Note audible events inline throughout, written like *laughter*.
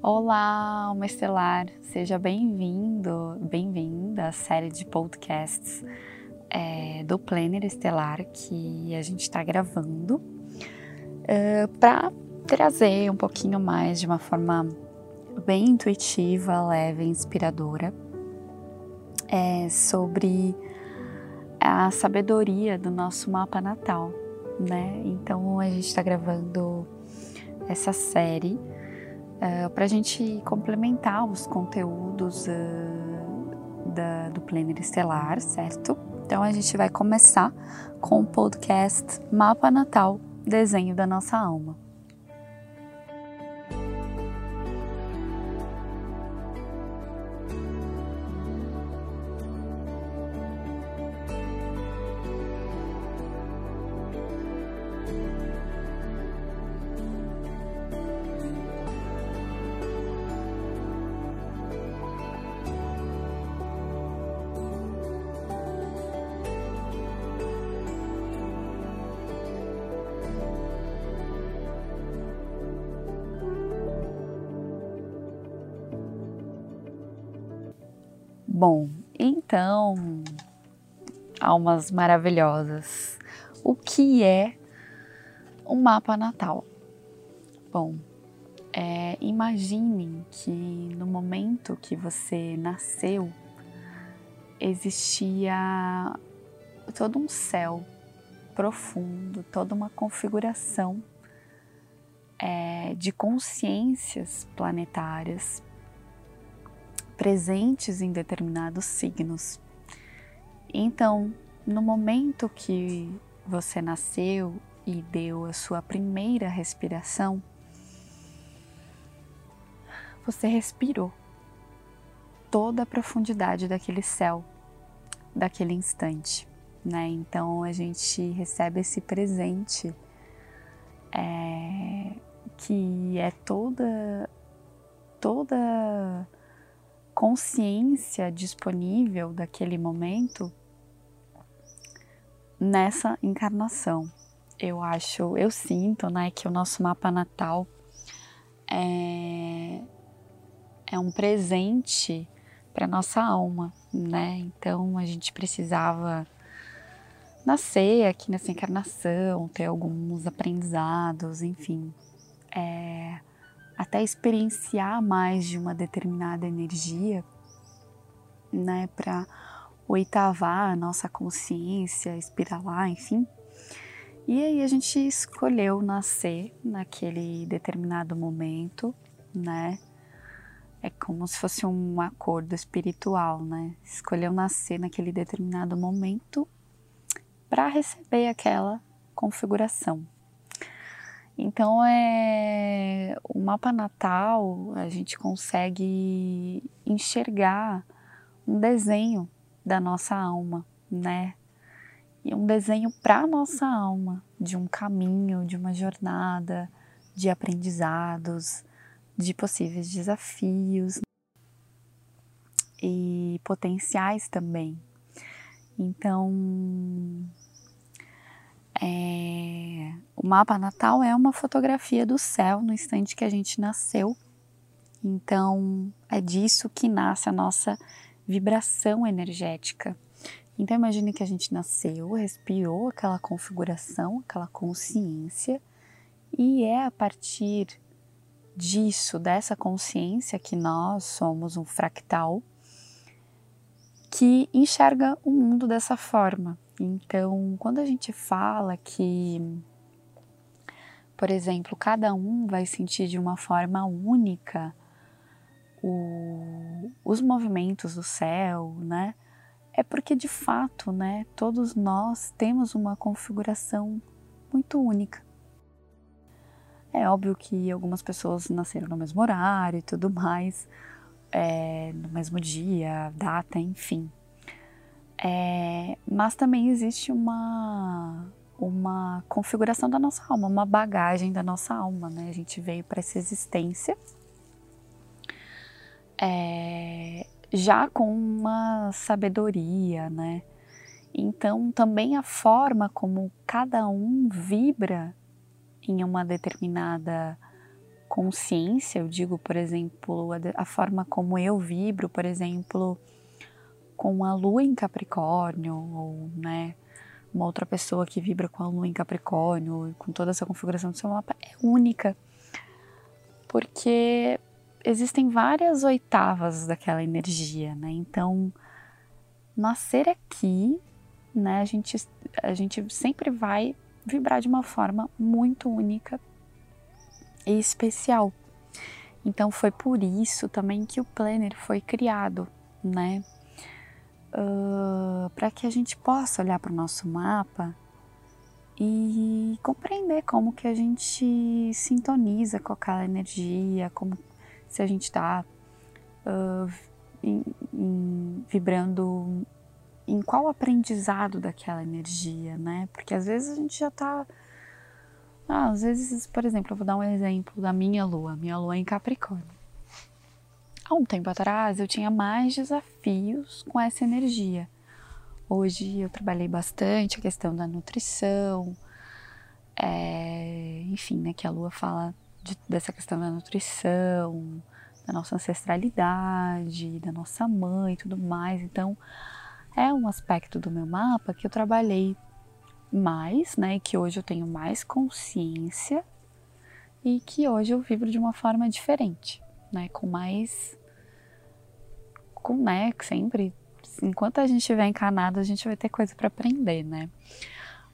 Olá, Alma Estelar, seja bem-vindo, bem-vinda à série de podcasts é, do Planner Estelar que a gente está gravando é, para trazer um pouquinho mais de uma forma bem intuitiva, leve, inspiradora é, sobre a sabedoria do nosso mapa natal, né? Então a gente está gravando essa série uh, para a gente complementar os conteúdos uh, da, do Planner Estelar, certo? Então a gente vai começar com o podcast Mapa Natal Desenho da Nossa Alma. Bom, então, almas maravilhosas, o que é um mapa natal? Bom, é, imaginem que no momento que você nasceu, existia todo um céu profundo, toda uma configuração é, de consciências planetárias presentes em determinados signos. Então, no momento que você nasceu e deu a sua primeira respiração, você respirou toda a profundidade daquele céu, daquele instante, né? Então a gente recebe esse presente é, que é toda toda consciência disponível daquele momento nessa encarnação. Eu acho, eu sinto, né, que o nosso mapa natal é, é um presente para nossa alma, né? Então a gente precisava nascer aqui nessa encarnação, ter alguns aprendizados, enfim. É, até experienciar mais de uma determinada energia, né, para oitavar a nossa consciência, espiralar, enfim. E aí a gente escolheu nascer naquele determinado momento, né? É como se fosse um acordo espiritual, né? Escolheu nascer naquele determinado momento para receber aquela configuração. Então, é, o mapa natal a gente consegue enxergar um desenho da nossa alma, né? E um desenho para nossa alma, de um caminho, de uma jornada, de aprendizados, de possíveis desafios e potenciais também. Então, é, o mapa natal é uma fotografia do céu no instante que a gente nasceu. Então, é disso que nasce a nossa vibração energética. Então, imagine que a gente nasceu, respirou aquela configuração, aquela consciência, e é a partir disso, dessa consciência, que nós somos um fractal que enxerga o mundo dessa forma. Então, quando a gente fala que, por exemplo, cada um vai sentir de uma forma única o, os movimentos do céu, né? É porque de fato, né, todos nós temos uma configuração muito única. É óbvio que algumas pessoas nasceram no mesmo horário e tudo mais, é, no mesmo dia, data, enfim. É, mas também existe uma, uma configuração da nossa alma, uma bagagem da nossa alma, né? A gente veio para essa existência é, já com uma sabedoria, né? Então, também a forma como cada um vibra em uma determinada consciência, eu digo, por exemplo, a, a forma como eu vibro, por exemplo, com a lua em Capricórnio, ou, né, uma outra pessoa que vibra com a lua em Capricórnio, com toda essa configuração do seu mapa, é única. Porque existem várias oitavas daquela energia, né? Então, nascer aqui, né, a gente, a gente sempre vai vibrar de uma forma muito única e especial. Então foi por isso também que o planner foi criado, né? Uh, para que a gente possa olhar para o nosso mapa e compreender como que a gente sintoniza com aquela energia, como se a gente está uh, vibrando em qual aprendizado daquela energia, né? Porque às vezes a gente já está ah, às vezes, por exemplo, eu vou dar um exemplo da minha lua, minha lua em Capricórnio. Há um tempo atrás eu tinha mais desafios com essa energia. Hoje eu trabalhei bastante a questão da nutrição, é, enfim, né, que a lua fala de, dessa questão da nutrição, da nossa ancestralidade, da nossa mãe e tudo mais. Então, é um aspecto do meu mapa que eu trabalhei mais, né? Que hoje eu tenho mais consciência e que hoje eu vibro de uma forma diferente, né? Com mais. Com, né? Sempre. Enquanto a gente estiver encanado, a gente vai ter coisa para aprender, né?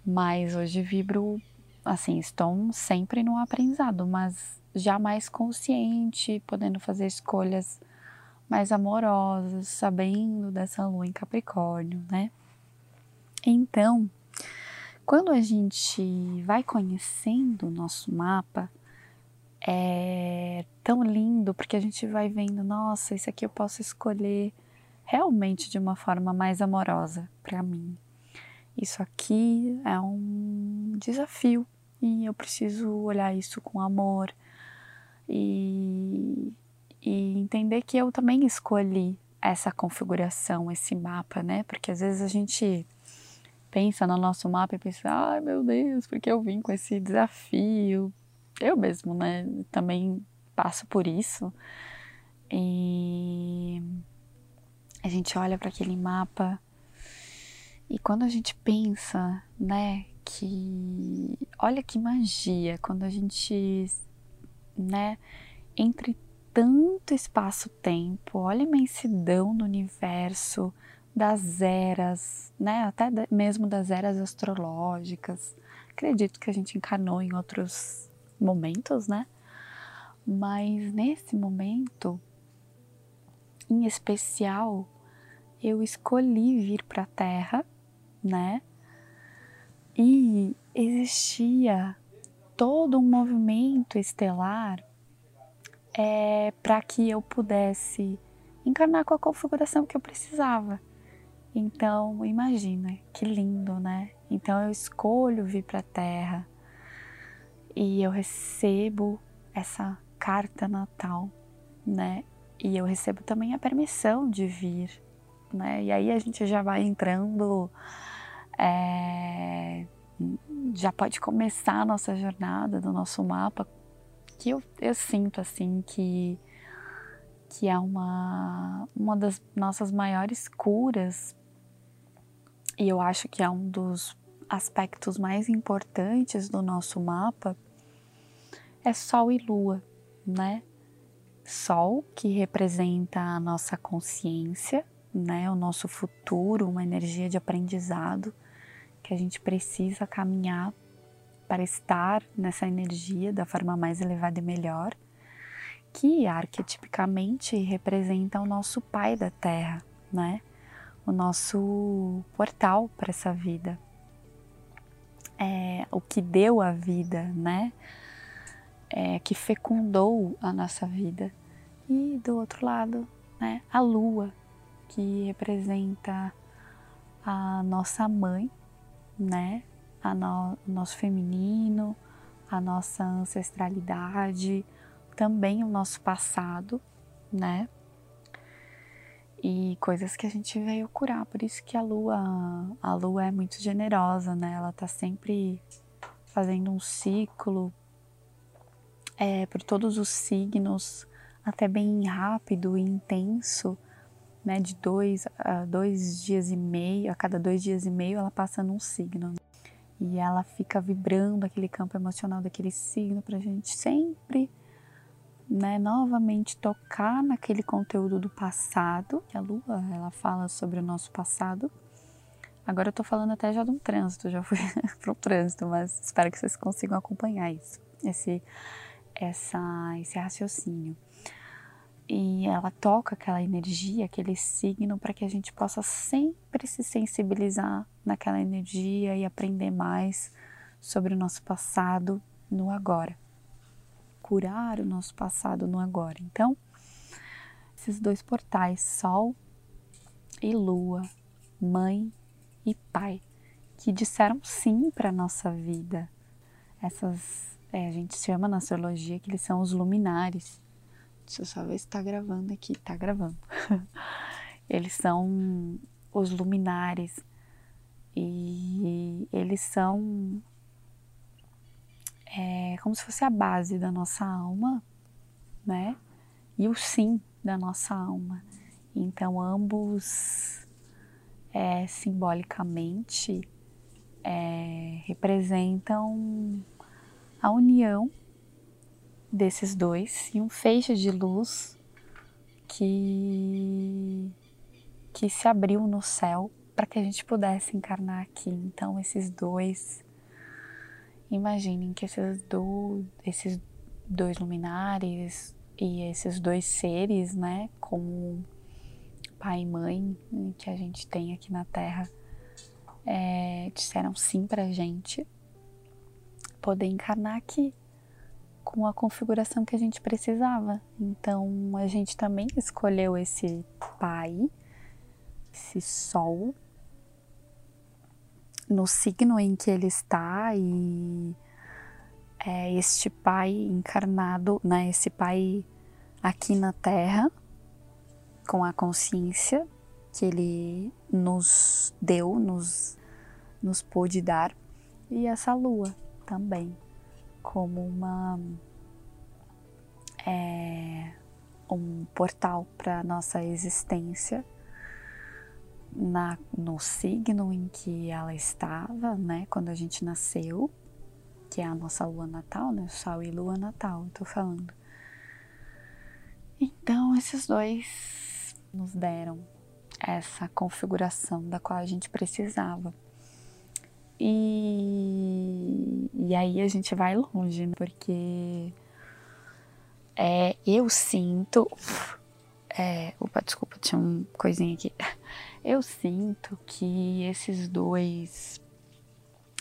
Mas hoje vibro, assim, estou sempre no aprendizado, mas já mais consciente, podendo fazer escolhas mais amorosas, sabendo dessa lua em Capricórnio, né? Então, quando a gente vai conhecendo o nosso mapa, é tão lindo porque a gente vai vendo, nossa, isso aqui eu posso escolher realmente de uma forma mais amorosa para mim. Isso aqui é um desafio e eu preciso olhar isso com amor e, e entender que eu também escolhi essa configuração, esse mapa, né? Porque às vezes a gente pensa no nosso mapa e pensa, ai meu Deus, porque eu vim com esse desafio. Eu mesmo, né, também passo por isso. E a gente olha para aquele mapa e quando a gente pensa, né, que olha que magia quando a gente, né, entre tanto espaço-tempo, olha a imensidão do universo, das eras, né? Até mesmo das eras astrológicas. Acredito que a gente encarnou em outros momentos, né? Mas nesse momento, em especial, eu escolhi vir para a Terra, né? E existia todo um movimento estelar é, para que eu pudesse encarnar com a configuração que eu precisava. Então, imagina, que lindo, né? Então eu escolho vir para a Terra e eu recebo essa carta natal, né? E eu recebo também a permissão de vir, né? E aí a gente já vai entrando, é, já pode começar a nossa jornada do nosso mapa, que eu, eu sinto assim que que é uma, uma das nossas maiores curas e eu acho que é um dos aspectos mais importantes do nosso mapa é Sol e Lua, né? Sol que representa a nossa consciência, né? O nosso futuro, uma energia de aprendizado que a gente precisa caminhar para estar nessa energia da forma mais elevada e melhor, que arquetipicamente representa o nosso pai da Terra, né? o nosso portal para essa vida. É, o que deu a vida, né? É, que fecundou a nossa vida. E do outro lado, né, a lua, que representa a nossa mãe, né? A no, o nosso feminino, a nossa ancestralidade, também o nosso passado, né? E coisas que a gente veio curar. Por isso que a lua, a lua é muito generosa, né? Ela tá sempre fazendo um ciclo é, por todos os signos, até bem rápido e intenso, né? De dois a dois dias e meio, a cada dois dias e meio ela passa num signo. E ela fica vibrando aquele campo emocional daquele signo para a gente sempre, né, novamente tocar naquele conteúdo do passado. A lua, ela fala sobre o nosso passado. Agora eu tô falando até já de um trânsito, já fui *laughs* pro trânsito, mas espero que vocês consigam acompanhar isso, esse, essa, esse raciocínio. E ela toca aquela energia, aquele signo, para que a gente possa sempre se sensibilizar naquela energia e aprender mais sobre o nosso passado no agora. Curar o nosso passado no agora. Então, esses dois portais, Sol e Lua, Mãe e Pai, que disseram sim para a nossa vida. Essas, é, a gente chama na astrologia que eles são os luminares Deixa eu só ver se tá gravando aqui. Tá gravando. *laughs* eles são os luminares e eles são é, como se fosse a base da nossa alma, né? E o sim da nossa alma. Então, ambos é, simbolicamente é, representam a união desses dois e um feixe de luz que que se abriu no céu para que a gente pudesse encarnar aqui. Então esses dois imaginem que esses, do, esses dois luminares e esses dois seres, né, como pai e mãe que a gente tem aqui na Terra, é, disseram sim para gente poder encarnar aqui com a configuração que a gente precisava. Então a gente também escolheu esse pai, esse sol, no signo em que ele está e é este pai encarnado, né, esse pai aqui na Terra, com a consciência que ele nos deu, nos, nos pôde dar, e essa lua também como uma é, um portal para nossa existência na, no signo em que ela estava, né, quando a gente nasceu, que é a nossa lua natal, né, Sol e Lua natal, estou falando. Então, esses dois nos deram essa configuração da qual a gente precisava. E, e aí a gente vai longe, né? porque é, eu sinto. É, opa, desculpa, tinha uma coisinha aqui. Eu sinto que esses dois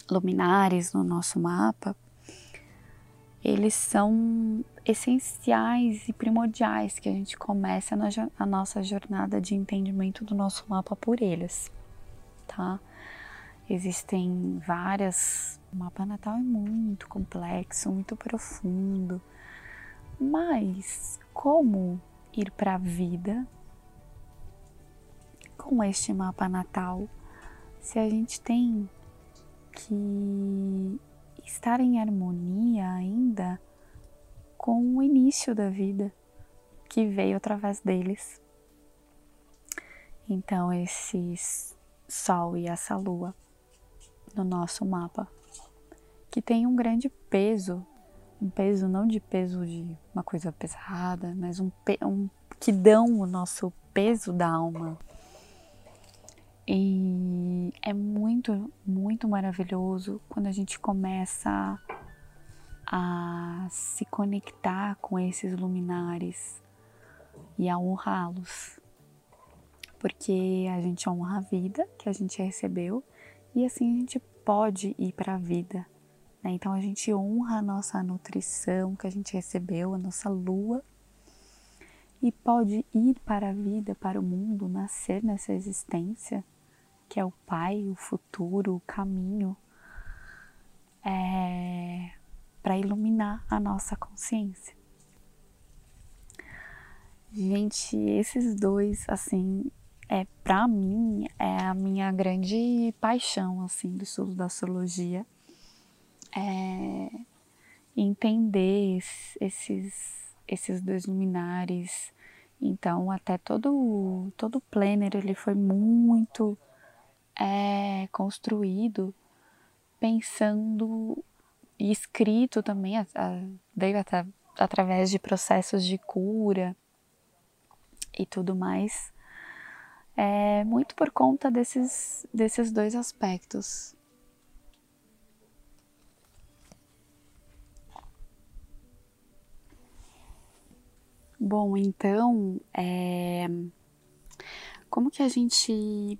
luminares no nosso mapa, eles são essenciais e primordiais que a gente comece a, a nossa jornada de entendimento do nosso mapa por eles, tá? Existem várias. O mapa natal é muito complexo, muito profundo. Mas como ir para a vida com este mapa natal se a gente tem que estar em harmonia ainda com o início da vida que veio através deles? Então, esses Sol e essa Lua no nosso mapa, que tem um grande peso, um peso não de peso de uma coisa pesada, mas um, um que dão o nosso peso da alma. E é muito, muito maravilhoso quando a gente começa a se conectar com esses luminares e a honrá-los. Porque a gente honra a vida que a gente recebeu e assim a gente pode ir para a vida. Né? Então a gente honra a nossa nutrição que a gente recebeu, a nossa lua, e pode ir para a vida, para o mundo, nascer nessa existência, que é o Pai, o futuro, o caminho, é, para iluminar a nossa consciência. Gente, esses dois, assim, é para mim é a minha grande paixão assim do estudo da astrologia é entender esses, esses dois luminares. Então, até todo, todo o planner ele foi muito é, construído pensando e escrito também, a, através de processos de cura e tudo mais, é muito por conta desses, desses dois aspectos. Bom, então, é, como que a gente,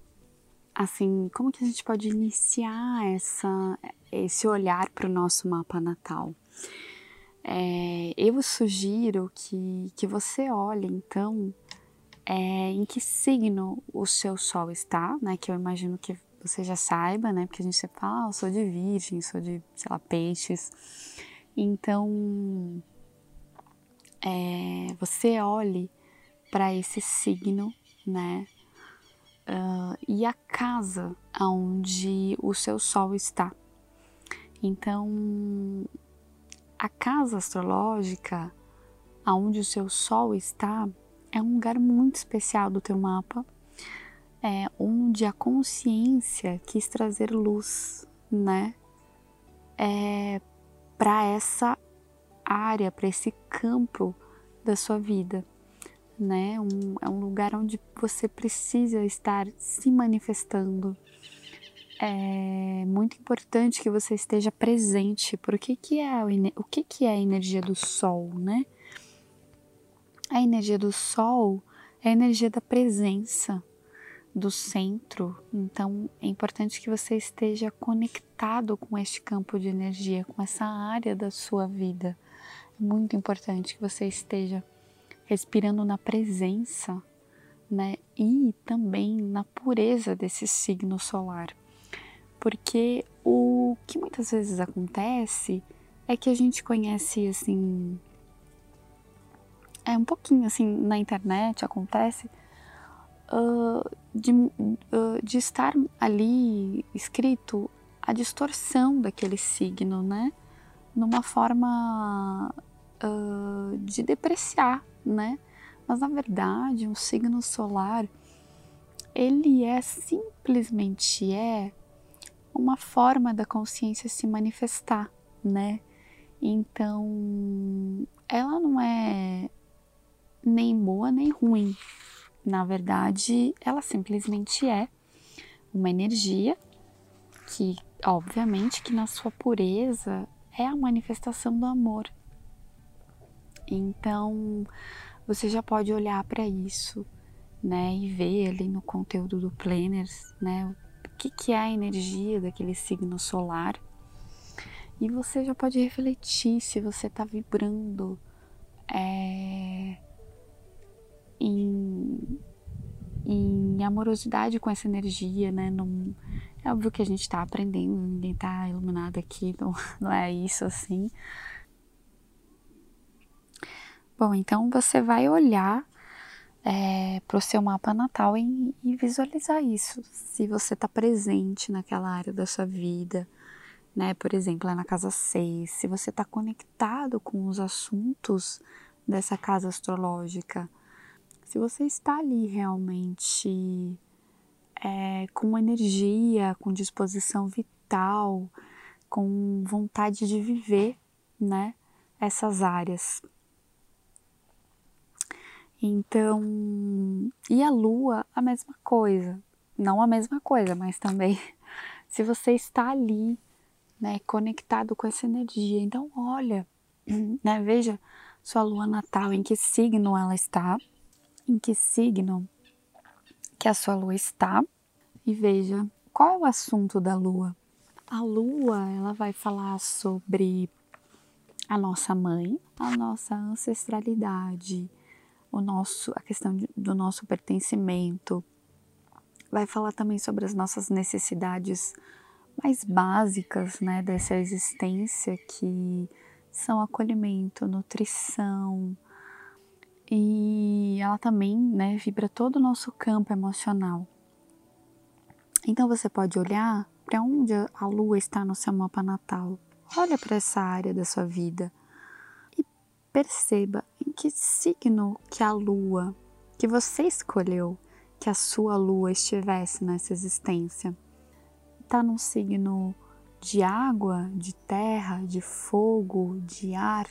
assim, como que a gente pode iniciar essa, esse olhar para o nosso mapa natal? É, eu sugiro que, que você olhe, então, é, em que signo o seu sol está, né? Que eu imagino que você já saiba, né? Porque a gente sempre fala, ah, eu sou de virgem, sou de, sei lá, peixes. Então, é, você olhe para esse signo, né? Uh, e a casa onde o seu sol está. Então, a casa astrológica aonde o seu sol está é um lugar muito especial do teu mapa, é onde a consciência quis trazer luz, né? É, para essa área, para esse campo da sua vida, né? Um, é um lugar onde você precisa estar se manifestando. É muito importante que você esteja presente, porque que é o que, que é a energia do sol, né? A energia do sol é a energia da presença, do centro. Então é importante que você esteja conectado com este campo de energia, com essa área da sua vida muito importante que você esteja respirando na presença, né? E também na pureza desse signo solar. Porque o que muitas vezes acontece é que a gente conhece assim é um pouquinho assim na internet acontece uh, de, uh, de estar ali escrito a distorção daquele signo, né? Numa forma uh, de depreciar, né? Mas na verdade, um signo solar, ele é simplesmente é uma forma da consciência se manifestar, né? Então, ela não é nem boa nem ruim. Na verdade, ela simplesmente é uma energia que, obviamente, que na sua pureza é a manifestação do amor, então, você já pode olhar para isso, né, e ver ali no conteúdo do planner, né, o que, que é a energia daquele signo solar. E você já pode refletir se você está vibrando é, em, em amorosidade com essa energia, né? Não, é óbvio que a gente está aprendendo, ninguém está iluminado aqui, *laughs* não, não é isso assim. Bom, então você vai olhar é, para o seu mapa natal e, e, visualizar isso. Se você está presente naquela área da sua vida, né? Por exemplo, é na casa 6, se você está conectado com os assuntos dessa casa astrológica, se você está ali realmente é, com energia, com disposição vital, com vontade de viver, né? Essas áreas. Então, e a lua, a mesma coisa. Não a mesma coisa, mas também *laughs* se você está ali, né, conectado com essa energia. Então, olha, *clears throat* né, veja sua lua natal, em que signo ela está, em que signo que a sua lua está, e veja qual é o assunto da lua. A lua, ela vai falar sobre a nossa mãe, a nossa ancestralidade, o nosso, a questão do nosso pertencimento. Vai falar também sobre as nossas necessidades mais básicas, né, dessa existência que são acolhimento, nutrição. E ela também, né, vibra todo o nosso campo emocional. Então você pode olhar para onde a lua está no seu mapa natal. olha para essa área da sua vida perceba em que signo que a lua que você escolheu que a sua lua estivesse nessa existência. Está num signo de água, de terra, de fogo, de ar?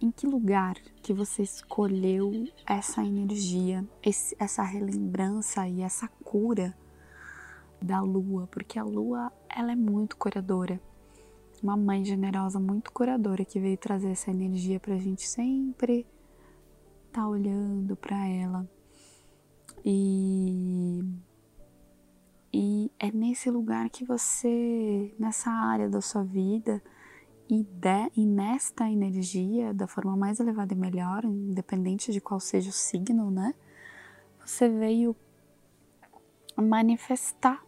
Em que lugar que você escolheu essa energia, esse, essa relembrança e essa cura da lua? Porque a lua ela é muito curadora. Uma mãe generosa, muito curadora, que veio trazer essa energia para a gente sempre estar tá olhando para ela. E e é nesse lugar que você, nessa área da sua vida, e, de, e nesta energia, da forma mais elevada e melhor, independente de qual seja o signo, né? Você veio manifestar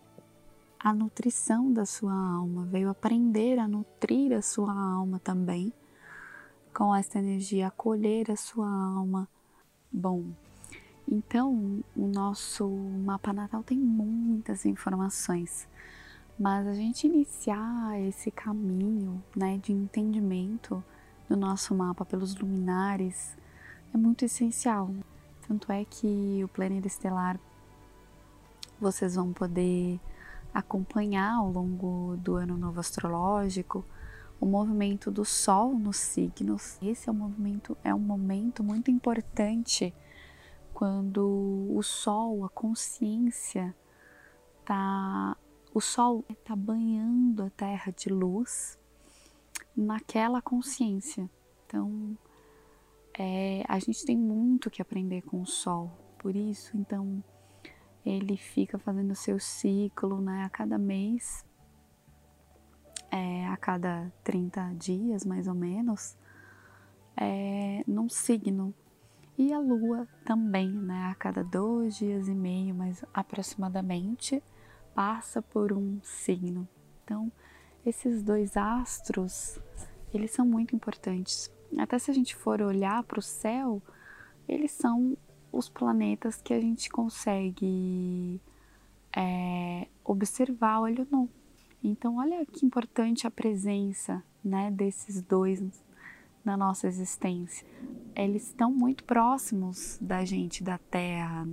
a nutrição da sua alma, veio aprender a nutrir a sua alma também com esta energia, acolher a sua alma. Bom, então, o nosso mapa natal tem muitas informações, mas a gente iniciar esse caminho né, de entendimento do nosso mapa pelos luminares é muito essencial. Tanto é que o planeta estelar vocês vão poder acompanhar ao longo do ano novo astrológico o movimento do Sol nos signos. Esse é um movimento, é um momento muito importante quando o sol, a consciência, tá, o sol está banhando a terra de luz naquela consciência. Então, é, a gente tem muito que aprender com o sol. Por isso, então, ele fica fazendo o seu ciclo, né, a cada mês, é, a cada 30 dias, mais ou menos, é, num signo e a Lua também, né, a cada dois dias e meio, mais aproximadamente, passa por um signo. Então, esses dois astros, eles são muito importantes. Até se a gente for olhar para o céu, eles são os planetas que a gente consegue é, observar olho nu. Então, olha que importante a presença né, desses dois na nossa existência. Eles estão muito próximos da gente, da Terra,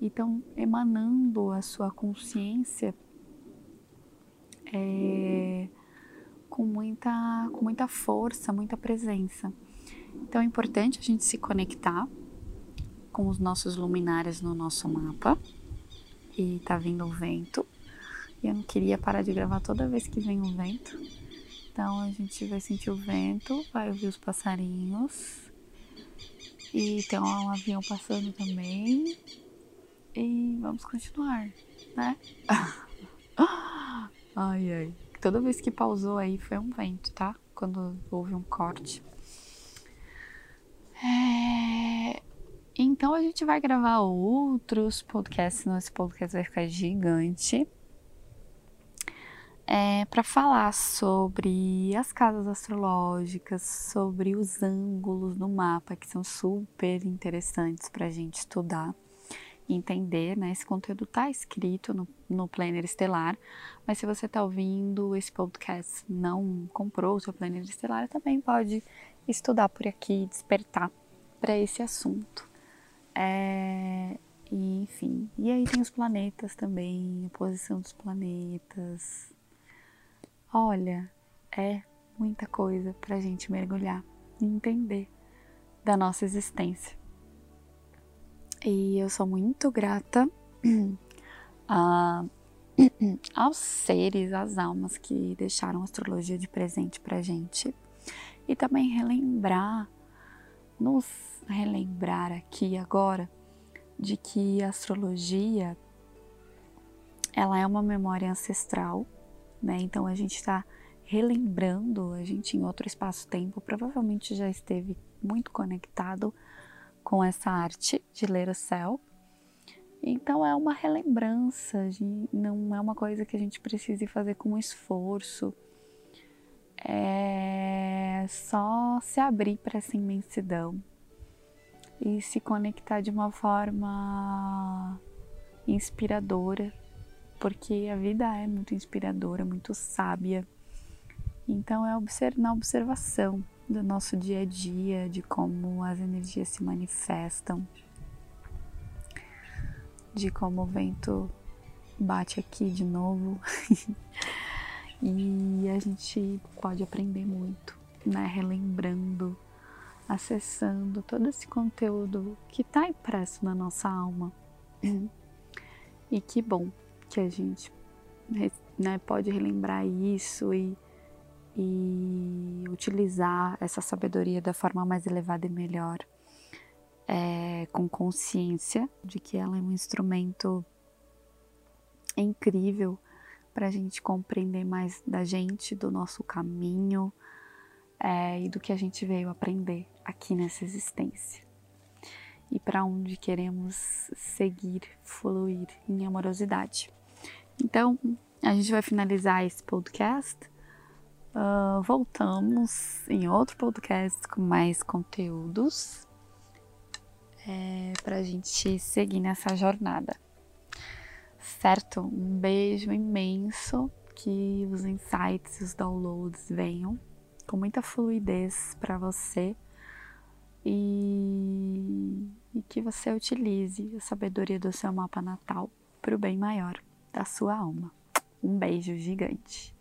e estão emanando a sua consciência é, com, muita, com muita força, muita presença. Então é importante a gente se conectar com os nossos luminares no nosso mapa. E tá vindo o vento. E eu não queria parar de gravar toda vez que vem o vento. Então a gente vai sentir o vento, vai ouvir os passarinhos. E tem um avião passando também. E vamos continuar, né? *laughs* ai, ai. Toda vez que pausou aí foi um vento, tá? Quando houve um corte. É... Então a gente vai gravar outros podcasts. Esse podcast vai ficar gigante é, para falar sobre as casas astrológicas, sobre os ângulos no mapa, que são super interessantes para a gente estudar entender. Né? Esse conteúdo está escrito no, no Planner Estelar, mas se você está ouvindo esse podcast não comprou o seu Planner Estelar, também pode estudar por aqui, despertar para esse assunto. É, e, enfim, e aí tem os planetas também, a posição dos planetas, Olha, é muita coisa para a gente mergulhar e entender da nossa existência. E eu sou muito grata *clears throat* a, *clears throat* aos seres, às almas que deixaram a astrologia de presente para gente. E também relembrar, nos relembrar aqui agora, de que a astrologia ela é uma memória ancestral né? Então a gente está relembrando, a gente em outro espaço-tempo provavelmente já esteve muito conectado com essa arte de ler o céu. Então é uma relembrança, não é uma coisa que a gente precise fazer com esforço. É só se abrir para essa imensidão e se conectar de uma forma inspiradora porque a vida é muito inspiradora, muito sábia Então é na observação do nosso dia a dia, de como as energias se manifestam, de como o vento bate aqui de novo. *laughs* e a gente pode aprender muito, né? Relembrando, acessando todo esse conteúdo que está impresso na nossa alma. *clears throat* E que bom que a gente né, pode relembrar isso e e utilizar essa sabedoria da forma mais elevada e melhor, é, com consciência de que ela é um instrumento incrível para a gente compreender mais da gente, do nosso caminho é, e do que a gente veio aprender aqui nessa existência e para onde queremos seguir, fluir em amorosidade. Então, a gente vai finalizar esse podcast Uh, voltamos em outro podcast com mais conteúdos é, para a gente seguir nessa jornada. Certo? Um beijo imenso, que os insights, os downloads venham com muita fluidez para você e, e que você utilize a sabedoria do seu mapa natal para o bem maior da sua alma. Um beijo gigante.